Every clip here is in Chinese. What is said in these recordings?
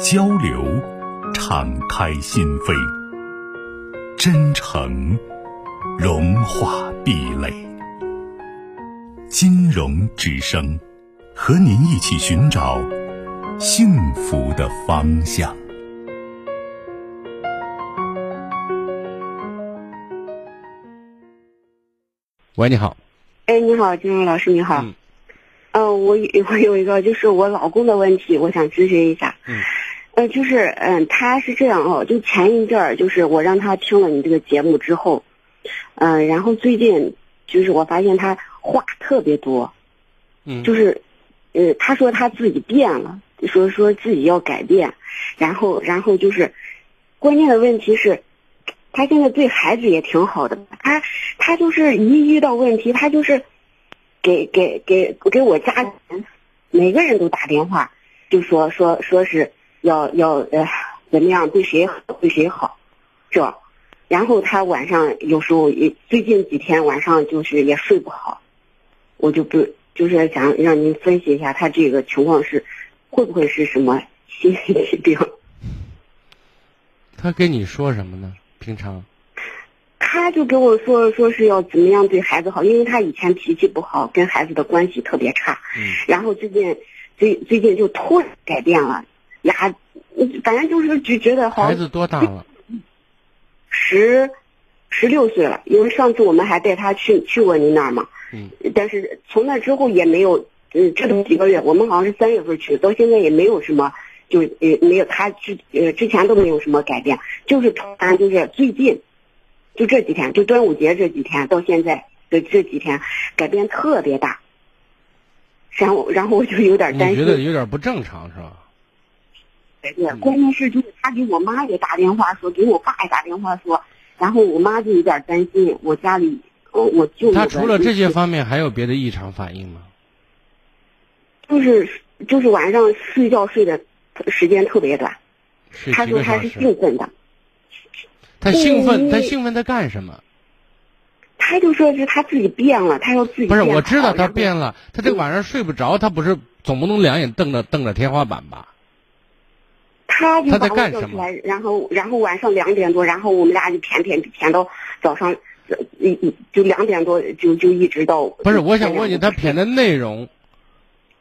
交流，敞开心扉；真诚，融化壁垒。金融之声，和您一起寻找幸福的方向。喂，你好。哎，你好，金融老师，你好。嗯。嗯，我 我有一个就是我老公的问题，我想咨询一下。嗯。呃，就是，嗯，他是这样哦，就前一阵儿，就是我让他听了你这个节目之后，嗯，然后最近，就是我发现他话特别多，嗯，就是，呃，他说他自己变了，说说自己要改变，然后，然后就是，关键的问题是，他现在对孩子也挺好的，他，他就是一遇到问题，他就是，给给给给我家人，每个人都打电话，就说说说是。要要呃，怎么样对谁好对谁好，这，然后他晚上有时候也最近几天晚上就是也睡不好，我就不就是想让您分析一下他这个情况是会不会是什么心理疾病？他跟你说什么呢？平常？他就跟我说说是要怎么样对孩子好，因为他以前脾气不好，跟孩子的关系特别差，嗯，然后最近最最近就突然改变了。呀，反正就是就觉得好。孩子多大了？十，十六岁了。因为上次我们还带他去去过您那儿嘛。嗯。但是从那之后也没有，嗯，这都几个月。我们好像是三月份去的，到现在也没有什么，就呃没有他之呃之前都没有什么改变，就是突然就是最近，就这几天，就端午节这几天到现在的这几天改变特别大。然后然后我就有点担心。你觉得有点不正常是吧？对，关键是就是他给我妈也打电话说，给我爸也打电话说，然后我妈就有点担心，我家里，我，我舅。他除了这些方面，还有别的异常反应吗？就是就是晚上睡觉睡的时间特别短，他说他是兴奋的。他兴奋，他兴奋他干什么？他就说是他自己变了，他要自己。不是，我知道他变了，他这晚上睡不着，他不是总不能两眼瞪着瞪着天花板吧？他就把我叫出来，然后然后晚上两点多，然后我们俩就谝谝谝到早上，一一就两点多就就一直到。不是，我想问你，他谝的内容。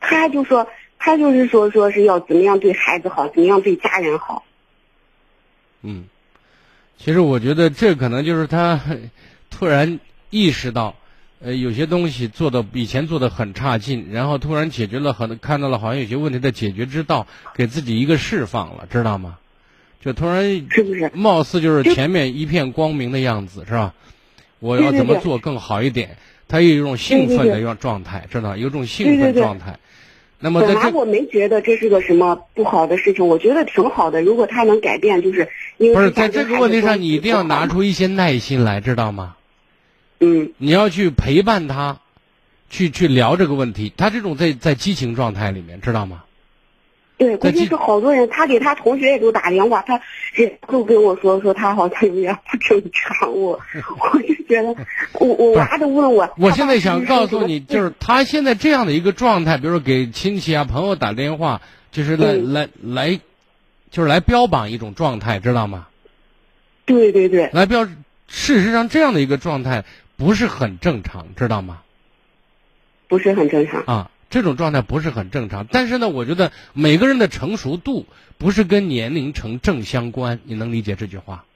他就说，他就是说，说是要怎么样对孩子好，怎么样对家人好。嗯，其实我觉得这可能就是他 突然意识到。呃，有些东西做的以前做的很差劲，然后突然解决了很看到了好像有些问题的解决之道，给自己一个释放了，知道吗？就突然是不是？貌似就是前面一片光明的样子，是吧？我要怎么做更好一点？他有一种兴奋的状状态，知道有种兴奋状态。那么本来我没觉得这是个什么不好的事情，我觉得挺好的。如果他能改变，就是因为不是在这个问题上，你一定要拿出一些耐心来，知道吗？嗯，你要去陪伴他，去去聊这个问题。他这种在在激情状态里面，知道吗？对，关键是好多人，他给他同学也都打电话，他也都跟我说说他好像有点不正常。我 我就觉得，我我娃都问我。我现在想告诉你，就是他现在这样的一个状态，比如说给亲戚啊朋友打电话，就是来来来，就是来标榜一种状态，知道吗？对对对。来标，事实上这样的一个状态。不是很正常，知道吗？不是很正常啊，这种状态不是很正常。但是呢，我觉得每个人的成熟度不是跟年龄成正相关，你能理解这句话？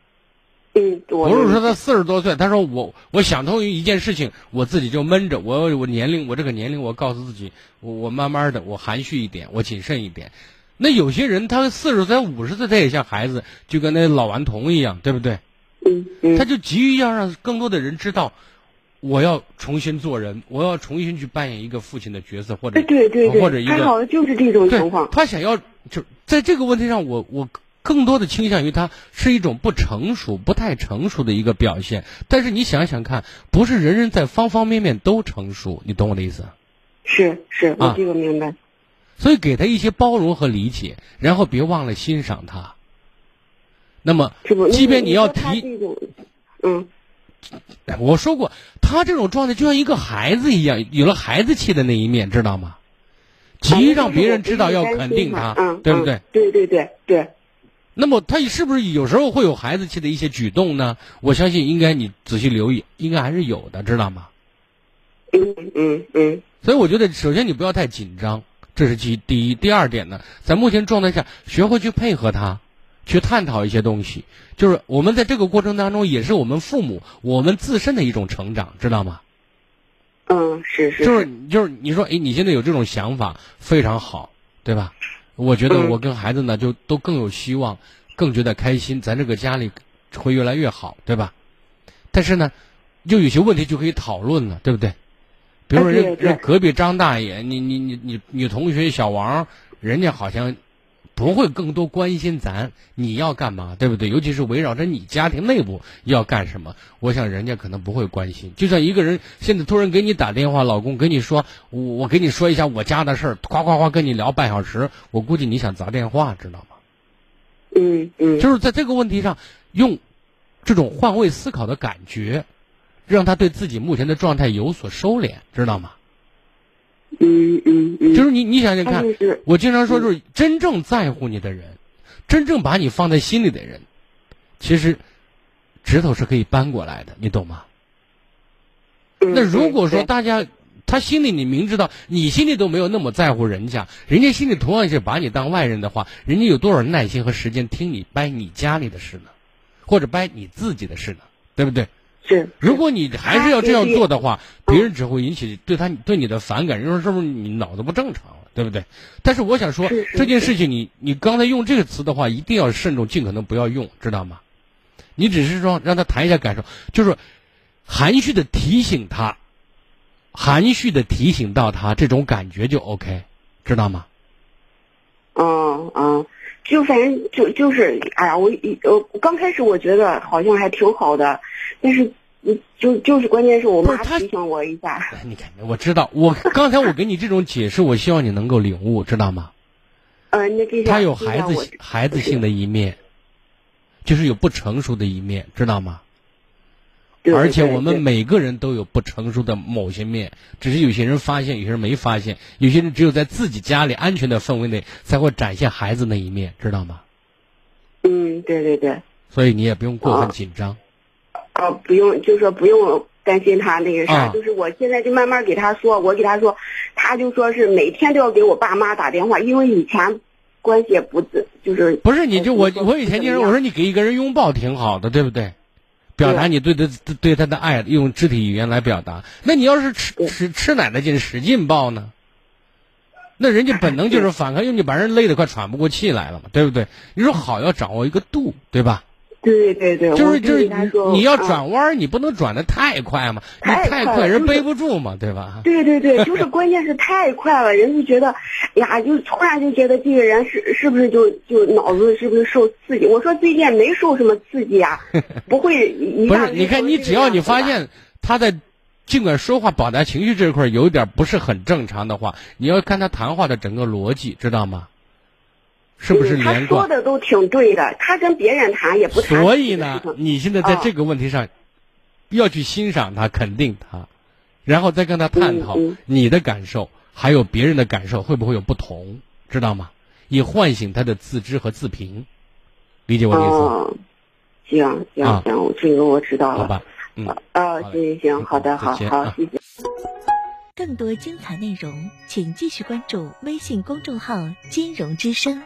嗯，不是说他四十多岁，他说我我想通于一件事情，我自己就闷着，我我年龄我这个年龄，我告诉自己，我我慢慢的，我含蓄一点，我谨慎一点。那有些人他四十岁、五十岁，他也像孩子，就跟那老顽童一样，对不对？嗯嗯，他就急于要让更多的人知道。我要重新做人，我要重新去扮演一个父亲的角色，或者对对对，或者一个，他好像就是这种情况。他想要就在这个问题上，我我更多的倾向于他是一种不成熟、不太成熟的一个表现。但是你想想看，不是人人在方方面面都成熟，你懂我的意思？是是，我这个明白。所以给他一些包容和理解，然后别忘了欣赏他。那么，即便你要提，嗯，我说过，他这种状态就像一个孩子一样，有了孩子气的那一面，知道吗？急于让别人知道要肯定他，对不对？对对对对。那么他是不是有时候会有孩子气的一些举动呢？我相信应该你仔细留意，应该还是有的，知道吗？嗯嗯嗯。所以我觉得，首先你不要太紧张，这是其第一。第二点呢，在目前状态下，学会去配合他，去探讨一些东西。就是我们在这个过程当中，也是我们父母我们自身的一种成长，知道吗？嗯，是是，就是就是你说，哎，你现在有这种想法非常好，对吧？我觉得我跟孩子呢，就都更有希望，更觉得开心，咱这个家里会越来越好，对吧？但是呢，就有些问题就可以讨论了，对不对？比如说人人隔壁张大爷，你你你你你同学小王，人家好像。不会更多关心咱你要干嘛，对不对？尤其是围绕着你家庭内部要干什么，我想人家可能不会关心。就像一个人现在突然给你打电话，老公跟你说，我我给你说一下我家的事儿，夸夸夸跟你聊半小时，我估计你想砸电话，知道吗？嗯嗯。就是在这个问题上，用这种换位思考的感觉，让他对自己目前的状态有所收敛，知道吗？嗯嗯嗯，就是你，你想想看，我经常说，就是真正在乎你的人，真正把你放在心里的人，其实指头是可以扳过来的，你懂吗？那如果说大家他心里你明知道你心里都没有那么在乎人家，人家心里同样是把你当外人的话，人家有多少耐心和时间听你掰你家里的事呢？或者掰你自己的事呢？对不对？是，如果你还是要这样做的话，别人只会引起对他对你的反感。人说是不是你脑子不正常了，对不对？但是我想说，这件事情你你刚才用这个词的话，一定要慎重，尽可能不要用，知道吗？你只是说让他谈一下感受，就是含蓄的提醒他，含蓄的提醒到他这种感觉就 OK，知道吗？嗯嗯。就反正就就是，哎呀，我我刚开始我觉得好像还挺好的，但是就就是关键是我妈提醒我一下。你看，我知道，我刚才我给你这种解释，我希望你能够领悟，知道吗？呃，那这他有孩子孩子性的一面，就是有不成熟的一面，知道吗？而且我们每个人都有不成熟的某些面，只是有些人发现，有些人没发现。有些人只有在自己家里安全的氛围内，才会展现孩子那一面，知道吗？嗯，对对对。所以你也不用过分紧张。哦，不用，就说不用担心他那个啥，就是我现在就慢慢给他说，我给他说，他就说是每天都要给我爸妈打电话，因为以前关系也不就是不是，你就我我以前就是我说你给一个人拥抱挺好的，对不对？表达你对他对他的爱，用肢体语言来表达。那你要是吃吃吃奶的劲，使劲抱呢？那人家本能就是反抗，因为你把人累得快喘不过气来了嘛，对不对？你说好要掌握一个度，对吧？对对对，就是就是你要转弯，你不能转的太快嘛，你太快人背不住嘛，对吧？对对对，就是关键是太快了，人就觉得呀，就突然就觉得这个人是是不是就就脑子是不是受刺激？我说最近没受什么刺激啊，不会。不是，你看你只要你发现他在尽管说话表达情绪这一块有点不是很正常的话，你要看他谈话的整个逻辑，知道吗？是不是连贯？他说的都挺对的，他跟别人谈也不谈。所以呢，你现在在这个问题上，要去欣赏他、肯定他，然后再跟他探讨你的感受，还有别人的感受会不会有不同，知道吗？以唤醒他的自知和自评，理解我的意思？行行行，这个我知道了。好吧，嗯，啊，行行行，好的，好好，谢谢。更多精彩内容，请继续关注微信公众号“金融之声”。